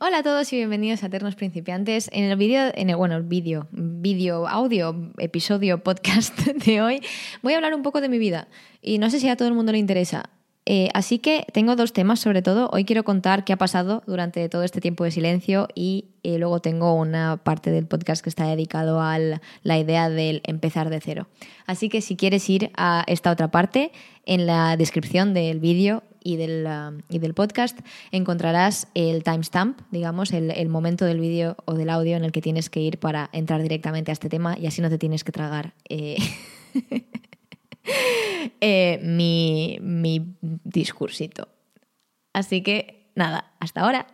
Hola a todos y bienvenidos a Eternos Principiantes. En el vídeo, en el, bueno, el vídeo, vídeo, audio, episodio, podcast de hoy, voy a hablar un poco de mi vida. Y no sé si a todo el mundo le interesa. Eh, así que tengo dos temas, sobre todo. Hoy quiero contar qué ha pasado durante todo este tiempo de silencio y eh, luego tengo una parte del podcast que está dedicado a la idea del empezar de cero. Así que si quieres ir a esta otra parte, en la descripción del vídeo y del, um, y del podcast encontrarás el timestamp, digamos, el, el momento del vídeo o del audio en el que tienes que ir para entrar directamente a este tema y así no te tienes que tragar. Eh, eh, mi, mi discursito. Así que nada, hasta ahora.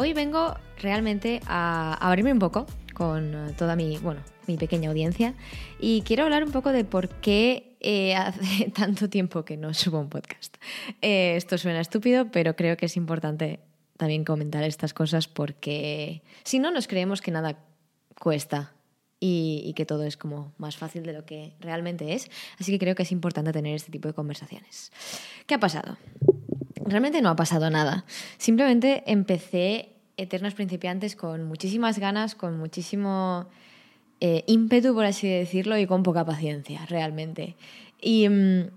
Hoy vengo realmente a abrirme un poco con eh, toda mi, bueno, mi pequeña audiencia y quiero hablar un poco de por qué eh, hace tanto tiempo que no subo un podcast. Eh, esto suena estúpido, pero creo que es importante también comentar estas cosas porque si no nos creemos que nada cuesta y, y, que todo es como más fácil de lo que realmente es. Así que creo que es importante tener este tipo de conversaciones. ¿Qué ha pasado? Realmente no ha pasado nada. Simplemente empecé Eternos Principiantes con muchísimas ganas, con muchísimo eh, ímpetu, por así decirlo, y con poca paciencia, realmente. Y mmm,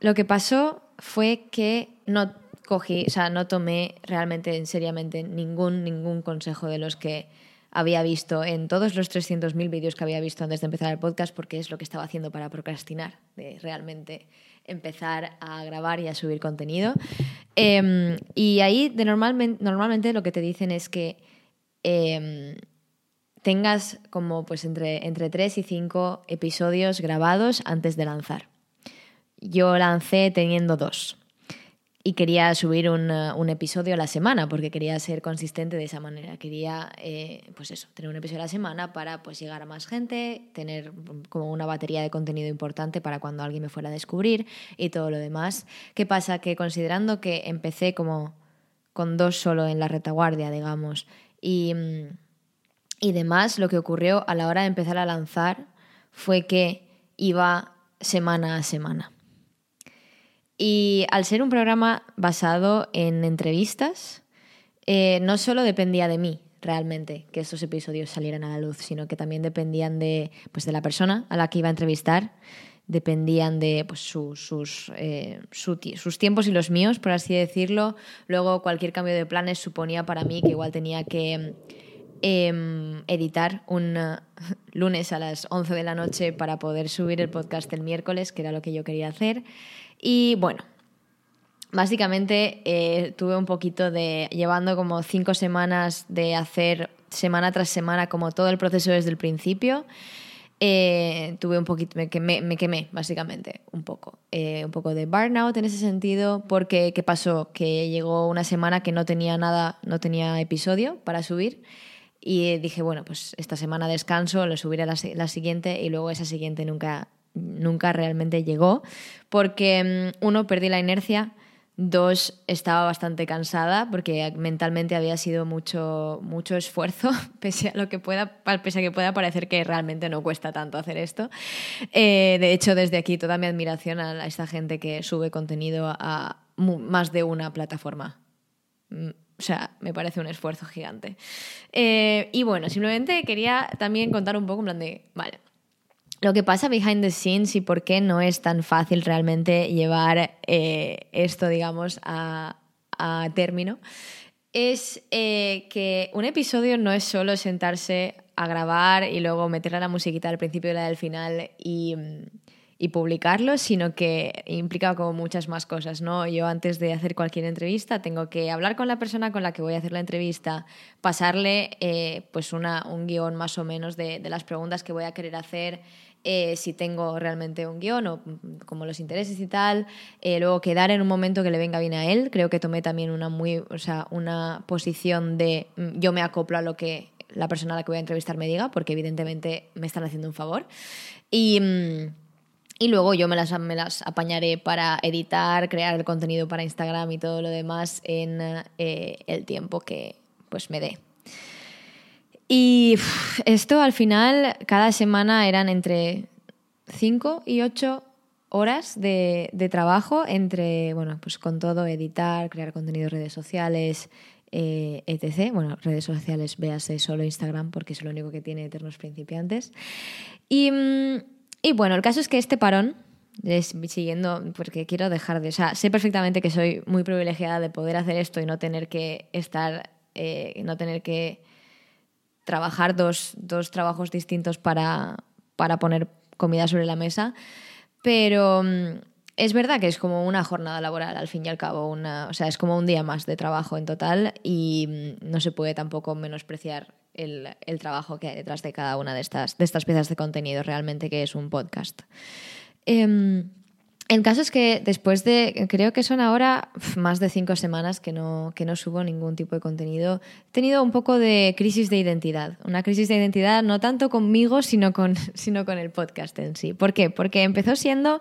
lo que pasó fue que no cogí, o sea, no tomé realmente en seriamente ningún, ningún consejo de los que había visto en todos los 300.000 vídeos que había visto antes de empezar el podcast, porque es lo que estaba haciendo para procrastinar, de realmente empezar a grabar y a subir contenido. Eh, y ahí de normalmente, normalmente lo que te dicen es que eh, tengas como pues entre, entre 3 y 5 episodios grabados antes de lanzar. Yo lancé teniendo dos y quería subir un, uh, un, episodio a la semana porque quería ser consistente de esa manera. Quería, eh, pues eso, tener un episodio a la semana para pues llegar a más gente, tener como una batería de contenido importante para cuando alguien me fuera a descubrir y todo lo demás. ¿Qué pasa? Que considerando que empecé como con dos solo en la retaguardia, digamos, y, y demás, lo que ocurrió a la hora de empezar a lanzar fue que iba semana a semana. Y al ser un programa basado en entrevistas, eh, no solo dependía de mí realmente que estos episodios salieran a la luz, sino que también dependían de, pues, de la persona a la que iba a entrevistar, dependían de pues, su, sus, eh, su, sus tiempos y los míos, por así decirlo. Luego cualquier cambio de planes suponía para mí que igual tenía que eh, editar un lunes a las 11 de la noche para poder subir el podcast el miércoles, que era lo que yo quería hacer. Y bueno, básicamente eh, tuve un poquito de, llevando como cinco semanas de hacer semana tras semana como todo el proceso desde el principio. Eh, tuve un poquito, me quemé, me quemé básicamente un poco, eh, un poco de burnout en ese sentido, porque ¿qué pasó? Que llegó una semana que no tenía nada, no tenía episodio para subir y dije, bueno, pues esta semana descanso, lo subiré la, la siguiente y luego esa siguiente nunca, nunca realmente llegó, porque mm, uno, perdí la inercia, dos, estaba bastante cansada porque mentalmente había sido mucho, mucho esfuerzo, pese a lo que pueda, pese a que pueda parecer que realmente no cuesta tanto hacer esto. Eh, de hecho, desde aquí toda mi admiración a esta gente que sube contenido a más de una plataforma. Mm, o sea, me parece un esfuerzo gigante. Eh, y bueno, simplemente quería también contar un poco en plan de, vale, lo que pasa behind the scenes y por qué no es tan fácil realmente llevar eh, esto, digamos, a, término, es eh, que un episodio no es solo sentarse a grabar y luego meter la musiquita al principio y la del final y, y publicarlo, sino que implica como muchas más cosas, ¿no? Yo antes de hacer cualquier entrevista tengo que hablar con la persona con la que voy a hacer la entrevista, pasarle eh, pues un guion más o menos de, las preguntas que voy a querer hacer, eh, si tengo realmente un guion o como los intereses y tal. Eh, luego quedar en un momento que le venga bien a él. Creo que tomé también una, muy, o sea, una posición de mm, yo me acoplo a lo que la persona a la que voy a entrevistar me diga, porque evidentemente me están haciendo un favor. Y, Y luego yo me las, me las apañaré para editar, crear el contenido para Instagram y todo lo demás en eh, el tiempo que pues me dé. Y esto al final, cada semana eran entre 5 y 8 horas de, de, trabajo entre, bueno, pues con todo, editar, crear contenido en redes sociales, eh, etc. Bueno, redes sociales, véase solo Instagram porque es lo único que tiene Eternos Principiantes. Y... Mm, y bueno, el caso es que este parón, es, siguiendo, porque quiero dejar de... O sea, sé perfectamente que soy muy privilegiada de poder hacer esto y no tener que estar, eh, no tener que trabajar dos, dos trabajos distintos para, para poner comida sobre la mesa, pero mm, es verdad que es como una jornada laboral, al fin y al cabo, una, o sea, es como un día más de trabajo en total y mm, no se puede tampoco menospreciar el, trabajo que hay detrás de cada una de estas, de estas piezas de contenido, realmente que es un podcast. Eh, el caso es que después de, creo que son ahora más de cinco semanas que no, que no subo ningún tipo de contenido, he tenido un poco de crisis de identidad. Una crisis de identidad no tanto conmigo, sino con, sino con el podcast en sí. ¿Por qué? Porque empezó siendo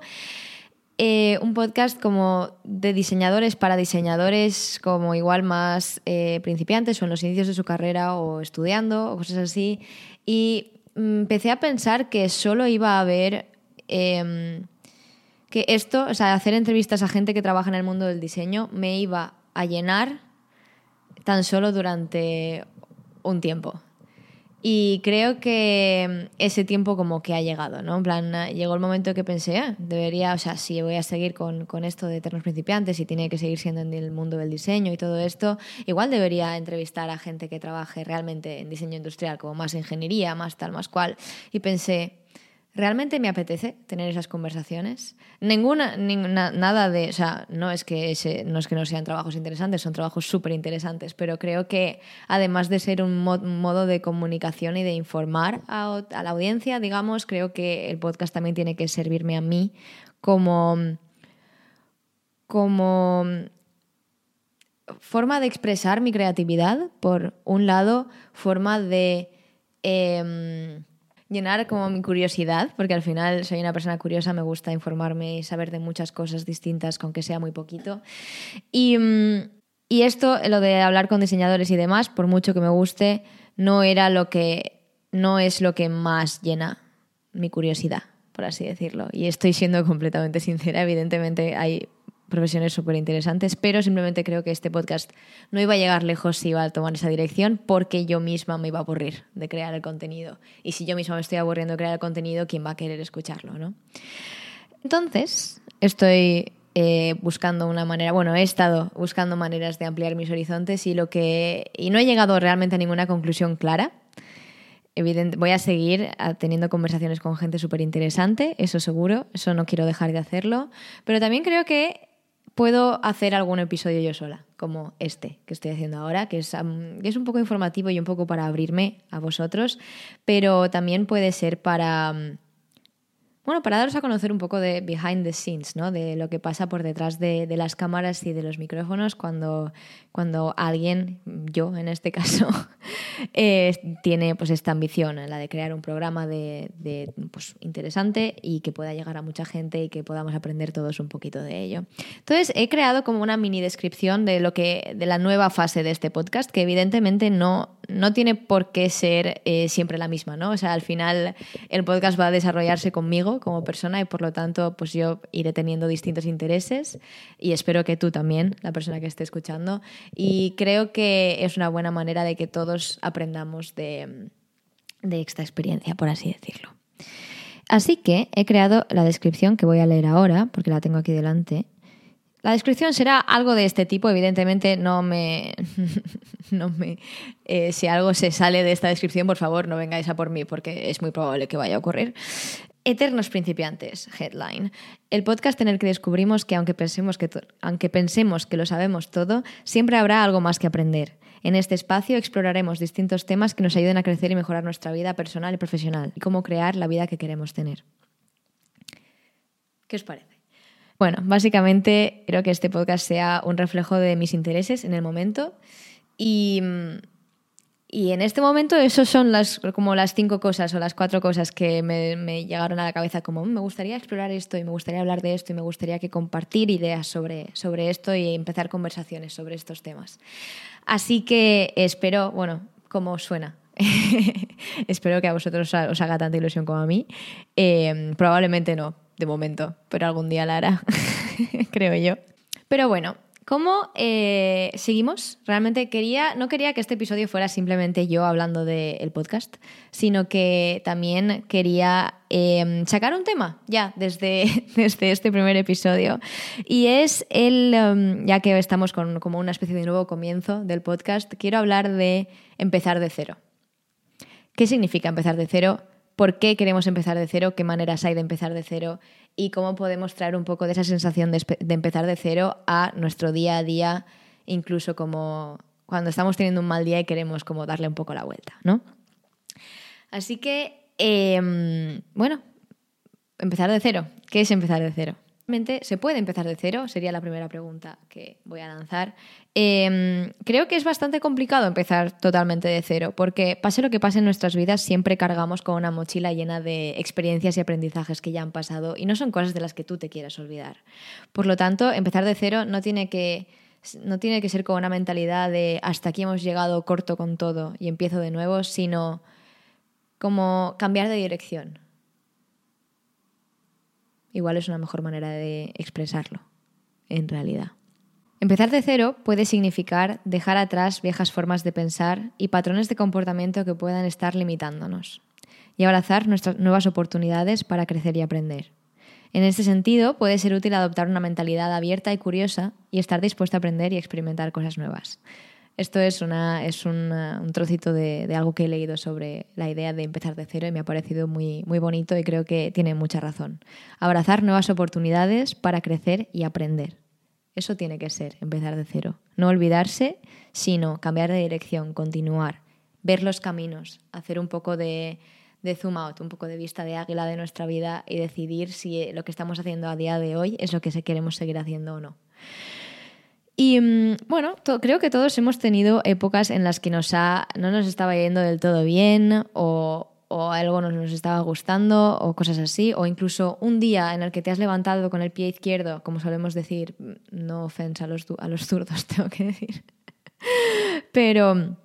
eh, un podcast como de diseñadores para diseñadores como igual más eh, principiantes o en los inicios de su carrera o estudiando o cosas así. Y empecé a pensar que solo iba a haber... Em, que esto, o sea, hacer entrevistas a gente que trabaja en el mundo del diseño me iba a llenar tan solo durante un tiempo. Y creo que ese tiempo como que ha llegado, ¿no? En plan, llegó el momento que pensé, ah, debería, o sea, si voy a seguir con, con, esto de eternos principiantes y tiene que seguir siendo en el mundo del diseño y todo esto, igual debería entrevistar a gente que trabaje realmente en diseño industrial, como más ingeniería, más tal, más cual. Y pensé, ¿Realmente me apetece tener esas conversaciones? Ninguna, ninguna nada de, o sea, no es que ese, no es que no sean trabajos interesantes, son trabajos súper interesantes, pero creo que además de ser un, modo de comunicación y de informar a, a, la audiencia, digamos, creo que el podcast también tiene que servirme a mí como, como forma de expresar mi creatividad, por un lado, forma de... Eh, llenar como mi curiosidad, porque al final soy una persona curiosa, me gusta informarme y saber de muchas cosas distintas, aunque sea muy poquito. Y, mm, y esto, lo de hablar con diseñadores y demás, por mucho que me guste, no era lo que, no es lo que más llena mi curiosidad, por así decirlo. Y estoy siendo completamente sincera, evidentemente hay profesiones súper interesantes, pero simplemente creo que este podcast no iba a llegar lejos si iba a tomar esa dirección porque yo misma me iba a aburrir de crear el contenido. Y si yo misma me estoy aburriendo de crear el contenido, ¿quién va a querer escucharlo? ¿no? Entonces, estoy eh, buscando una manera, bueno, he estado buscando maneras de ampliar mis horizontes y lo que y no he llegado realmente a ninguna conclusión clara. Voy a seguir teniendo conversaciones con gente súper interesante, eso seguro, eso no quiero dejar de hacerlo, pero también creo que puedo hacer algún episodio yo sola, como este que estoy haciendo ahora, que es, es, un poco informativo y un poco para abrirme a vosotros, pero también puede ser para bueno, para daros a conocer un poco de behind the scenes, ¿no? De lo que pasa por detrás de, las cámaras y de los micrófonos cuando, cuando alguien, yo en este caso, eh, tiene pues esta ambición, la de crear un programa de, de, pues, interesante y que pueda llegar a mucha gente y que podamos aprender todos un poquito de ello. Entonces, he creado como una mini descripción de lo que, de la nueva fase de este podcast, que evidentemente no, no tiene por qué ser eh, siempre la misma, ¿no? O sea, al final el podcast va a desarrollarse conmigo como persona y por lo tanto pues yo iré teniendo distintos intereses y espero que tú también, la persona que esté escuchando. Y creo que es una buena manera de que todos aprendamos de, de esta experiencia, por así decirlo. Así que he creado la descripción que voy a leer ahora, porque la tengo aquí delante. La descripción será algo de este tipo, evidentemente no me... no me eh, si algo se sale de esta descripción, por favor, no vengáis a por mí, porque es muy probable que vaya a ocurrir. Eternos principiantes, headline. El podcast en el que descubrimos que aunque pensemos que, aunque pensemos que lo sabemos todo, siempre habrá algo más que aprender. En este espacio exploraremos distintos temas que nos ayuden a crecer y mejorar nuestra vida personal y profesional y cómo crear la vida que queremos tener. ¿Qué os parece? Bueno, básicamente creo que este podcast sea un reflejo de mis intereses en el momento y, y en este momento esos son las, como las cinco cosas o las cuatro cosas que me, llegaron a la cabeza como mm, me gustaría explorar esto y me gustaría hablar de esto y me gustaría que compartir ideas sobre, sobre esto y empezar conversaciones sobre estos temas. Así que espero, bueno, cómo suena. espero que a vosotros os haga tanta ilusión como a mí. Eh, probablemente no, de momento, pero algún día la hará, creo yo. Pero bueno, ¿Cómo eh, seguimos? Realmente quería, no quería que este episodio fuera simplemente yo hablando del podcast, sino que también quería em, sacar un tema ya desde, desde este primer episodio. Y es el, em, ya que estamos con como una especie de nuevo comienzo del podcast, quiero hablar de empezar de cero. ¿Qué significa empezar de cero? ¿Por qué queremos empezar de cero? ¿Qué maneras hay de empezar de cero? y cómo podemos traer un poco de esa sensación de, empezar de cero a nuestro día a día, incluso como cuando estamos teniendo un mal día y queremos como darle un poco la vuelta, ¿no? Así que, em, bueno, empezar de cero. ¿Qué es empezar de cero? ¿Se puede empezar de cero? Sería la primera pregunta que voy a lanzar. Em, creo que es bastante complicado empezar totalmente de cero, porque pase lo que pase en nuestras vidas, siempre cargamos con una mochila llena de experiencias y aprendizajes que ya han pasado y no son cosas de las que tú te quieras olvidar. Por lo tanto, empezar de cero no tiene que, no tiene que ser con una mentalidad de hasta aquí hemos llegado corto con todo y empiezo de nuevo, sino como cambiar de dirección igual es una mejor manera de expresarlo, en realidad. Empezar de cero puede significar dejar atrás viejas formas de pensar y patrones de comportamiento que puedan estar limitándonos y abrazar nuestras nuevas oportunidades para crecer y aprender. En este sentido, puede ser útil adoptar una mentalidad abierta y curiosa y estar dispuesto a aprender y experimentar cosas nuevas. Esto es, una, es un trocito de, algo que he leído sobre la idea de empezar de cero y me ha parecido muy, muy bonito y creo que tiene mucha razón. Abrazar nuevas oportunidades para crecer y aprender. Eso tiene que ser, empezar de cero. No olvidarse, sino cambiar de dirección, continuar, ver los caminos, hacer un poco de, de zoom out, un poco de vista de águila de nuestra vida y decidir si lo que estamos haciendo a día de hoy es lo que queremos seguir haciendo o no. Y mm, bueno, creo que todos hemos tenido épocas en las que nos ha, no nos estaba yendo del todo bien o, algo no nos estaba gustando o cosas así, o incluso un día en el que te has levantado con el pie izquierdo, como solemos decir, mm, no ofensa a los, a los zurdos, tengo que decir. Pero mm,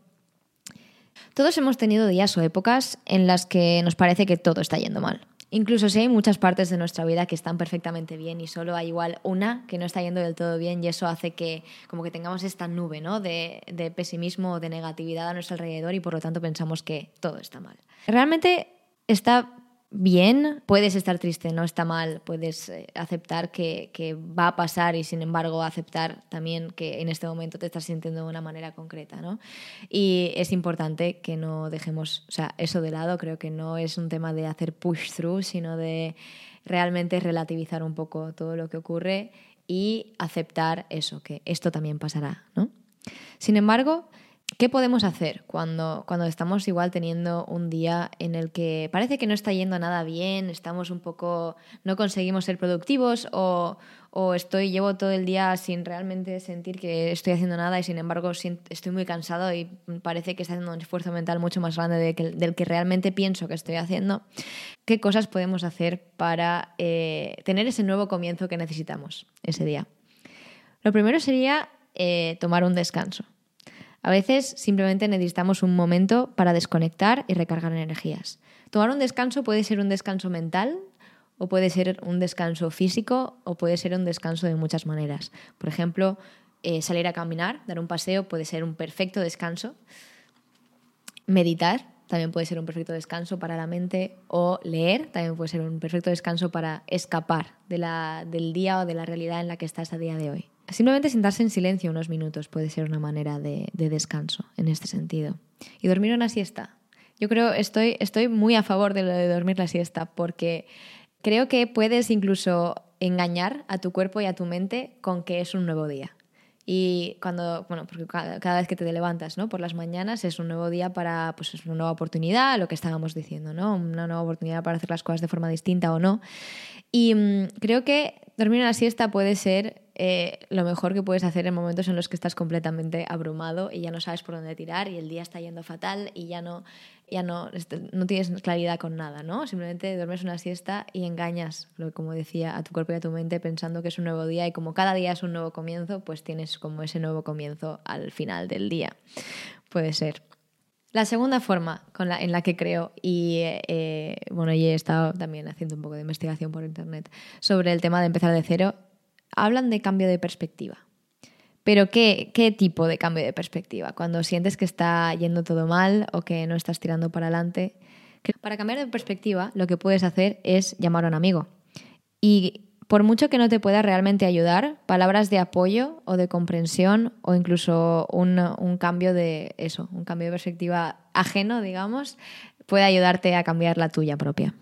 todos hemos tenido días o épocas en las que nos parece que todo está yendo mal. Incluso si hay muchas partes de nuestra vida que están perfectamente bien y solo hay igual una que no está yendo del todo bien y eso hace que como que tengamos esta nube ¿no? de, de pesimismo o de negatividad a nuestro alrededor y por lo tanto pensamos que todo está mal. Realmente está bien, puedes estar triste, no está mal, puedes eh, aceptar que, va a pasar y sin embargo aceptar también que en este momento te estás sintiendo de una manera concreta, ¿no? Y es importante que no dejemos, o sea, eso de lado, creo que no es un tema de hacer push through, sino de realmente relativizar un poco todo lo que ocurre y aceptar eso, que esto también pasará, ¿no? Sin embargo, ¿Qué podemos hacer cuando, cuando estamos igual teniendo un día en el que parece que no está yendo nada bien, estamos un poco, no conseguimos ser productivos o, o estoy, llevo todo el día sin realmente sentir que estoy haciendo nada y sin embargo estoy muy cansado y parece que estoy haciendo un esfuerzo mental mucho más grande del que realmente pienso que estoy haciendo? ¿Qué cosas podemos hacer para eh, tener ese nuevo comienzo que necesitamos ese día? Lo primero sería eh, tomar un descanso. A veces simplemente necesitamos un momento para desconectar y recargar energías. Tomar un descanso puede ser un descanso mental o puede ser un descanso físico o puede ser un descanso de muchas maneras. Por ejemplo, eh, salir a caminar, dar un paseo puede ser un perfecto descanso. Meditar también puede ser un perfecto descanso para la mente o leer también puede ser un perfecto descanso para escapar del día o de la realidad en la que estás a día de hoy. Simplemente sentarse en silencio unos minutos puede ser una manera de, descanso en este sentido. Y dormir una siesta. Yo creo, estoy, estoy muy a favor de lo de dormir la siesta porque creo que puedes incluso engañar a tu cuerpo y a tu mente con que es un nuevo día. Y cuando, bueno, porque cada, vez que te levantas, ¿no? Por las mañanas es un nuevo día para, pues es una nueva oportunidad, lo que estábamos diciendo, ¿no? Una nueva oportunidad para hacer las cosas de forma distinta o no. Y mm, creo que dormir una siesta puede ser eh, lo mejor que puedes hacer en momentos en los que estás completamente abrumado y ya no sabes por dónde tirar y el día está yendo fatal y ya no, ya no, este, no tienes claridad con nada, ¿no? Simplemente duermes una siesta y engañas, como decía, a tu cuerpo y a tu mente pensando que es un nuevo día y como cada día es un nuevo comienzo, pues tienes como ese nuevo comienzo al final del día. Puede ser. La segunda forma en la que creo, y eh, bueno, y he estado también haciendo un poco de investigación por internet sobre el tema de empezar de cero, hablan de cambio de perspectiva. Pero ¿qué, ¿qué tipo de cambio de perspectiva? Cuando sientes que está yendo todo mal o que no estás tirando para adelante. Para cambiar de perspectiva, lo que puedes hacer es llamar a un amigo. Y por mucho que no te pueda realmente ayudar, palabras de apoyo o de comprensión o incluso un, un, cambio de eso, un cambio de perspectiva ajeno, digamos, puede ayudarte a cambiar la tuya propia.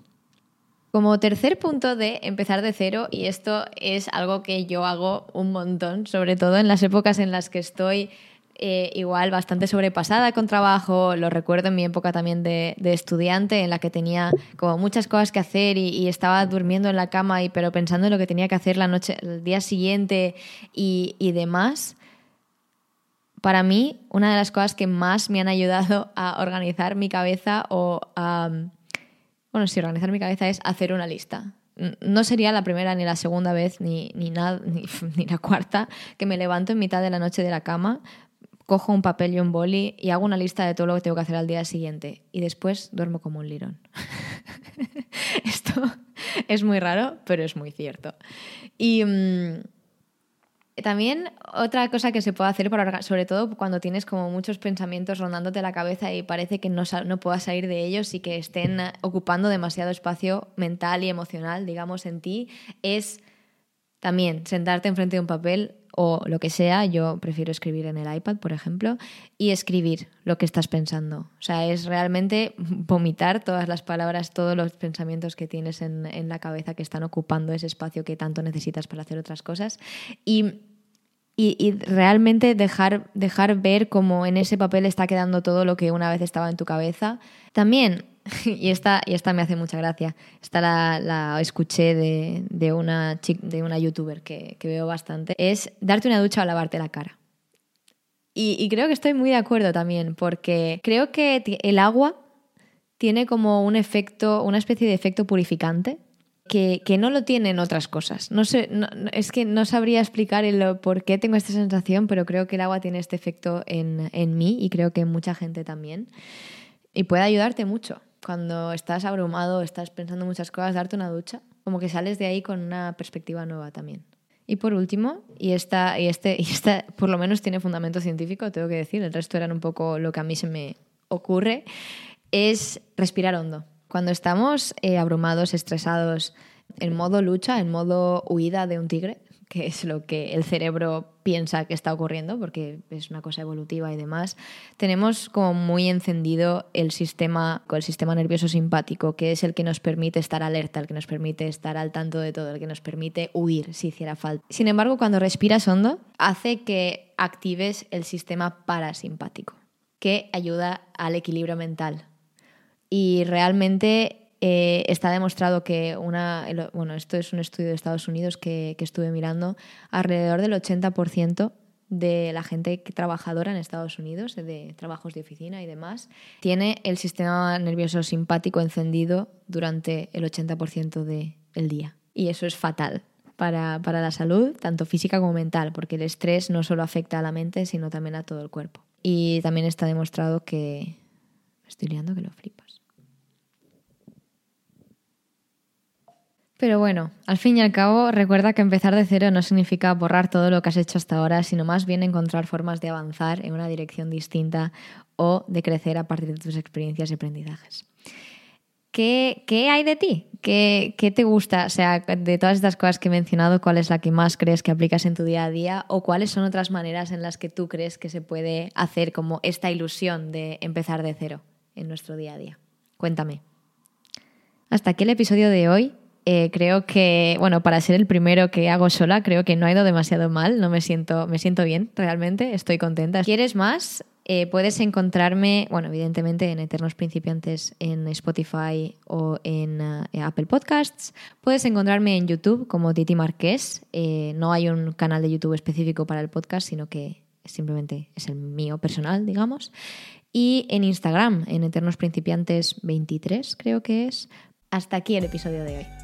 Como tercer punto de empezar de cero, y esto es algo que yo hago un montón, sobre todo en las épocas en las que estoy eh, igual bastante sobrepasada con trabajo, lo recuerdo en mi época también de, estudiante, en la que tenía como muchas cosas que hacer y, estaba durmiendo en la cama, y, pero pensando en lo que tenía que hacer la noche, el día siguiente y, y demás. Para mí, una de las cosas que más me han ayudado a organizar mi cabeza o a, bueno, sí, organizar mi cabeza es hacer una lista. No sería la primera ni la segunda vez, ni, ni, nada, ni, ni la cuarta, que me levanto en mitad de la noche de la cama cojo un papel y un boli y hago una lista de todo lo que tengo que hacer al día siguiente y después duermo como un lirón. Esto es muy raro, pero es muy cierto. Y mm, también otra cosa que se puede hacer, para, sobre todo cuando tienes como muchos pensamientos rondándote la cabeza y parece que no, no puedas salir de ellos y que estén ocupando demasiado espacio mental y emocional, digamos, en ti, es también sentarte enfrente de un papel o lo que sea, yo prefiero escribir en el iPad, por ejemplo, y escribir lo que estás pensando. O sea, es realmente vomitar todas las palabras, todos los pensamientos que tienes en, en la cabeza que están ocupando ese espacio que tanto necesitas para hacer otras cosas. Y y, realmente dejar, dejar ver cómo en ese papel está quedando todo lo que una vez estaba en tu cabeza. También y esta, y esta me hace mucha gracia. Esta la, escuché de, de, una, de una youtuber que, que, veo bastante. Es darte una ducha o lavarte la cara. Y, y, creo que estoy muy de acuerdo también, porque creo que el agua tiene como un efecto, una especie de efecto purificante. Que, que no lo tienen otras cosas. No sé, es que no sabría explicar el, por qué tengo esta sensación, pero creo que el agua tiene este efecto en, en mí y creo que mucha gente también. Y puede ayudarte mucho cuando estás abrumado, estás pensando muchas cosas, darte una ducha, como que sales de ahí con una perspectiva nueva también. Y por último, y esta, y este, y esta por lo menos tiene fundamento científico, tengo que decir, el resto eran un poco lo que a mí se me ocurre, es respirar hondo. Cuando estamos eh, abrumados, estresados, en modo lucha, en modo huida de un tigre, que es lo que el cerebro piensa que está ocurriendo, porque es una cosa evolutiva y demás, tenemos como muy encendido el sistema, el sistema nervioso simpático, que es el que nos permite estar alerta, el que nos permite estar al tanto de todo, el que nos permite huir si hiciera falta. Sin embargo, cuando respiras hondo, hace que actives el sistema parasimpático, que ayuda al equilibrio mental. Y realmente eh, está demostrado que una, bueno, esto es un estudio de Estados Unidos que, que estuve mirando, alrededor del 80% de la gente trabajadora en Estados Unidos, de trabajos de oficina y demás, tiene el sistema nervioso simpático encendido durante el 80% del día. Y eso es fatal para, para, la salud, tanto física como mental, porque el estrés no solo afecta a la mente, sino también a todo el cuerpo. Y también está demostrado que... estoy liando que lo flipas. Pero bueno, al fin y al cabo, recuerda que empezar de cero no significa borrar todo lo que has hecho hasta ahora, sino más bien encontrar formas de avanzar en una dirección distinta o de crecer a partir de tus experiencias y aprendizajes. ¿Qué, hay de ti? ¿Qué, ¿Qué, te gusta? O sea, de todas estas cosas que he mencionado, ¿cuál es la que más crees que aplicas en tu día a día? ¿O cuáles son otras maneras en las que tú crees que se puede hacer como esta ilusión de empezar de cero en nuestro día a día? Cuéntame. Hasta aquí el episodio de hoy. Eh, creo que, bueno, para ser el primero que hago sola, creo que no ha ido demasiado mal, no me siento, me siento bien, realmente, estoy contenta. ¿Quieres más? Eh, puedes encontrarme, bueno, evidentemente en Eternos Principiantes en Spotify o en eh, Apple Podcasts. Puedes encontrarme en YouTube como Titi Marqués. No hay un canal de YouTube específico para el podcast, sino que simplemente es el mío personal, digamos. Y en Instagram, en Eternos Principiantes 23, creo que es. Hasta aquí el episodio de hoy.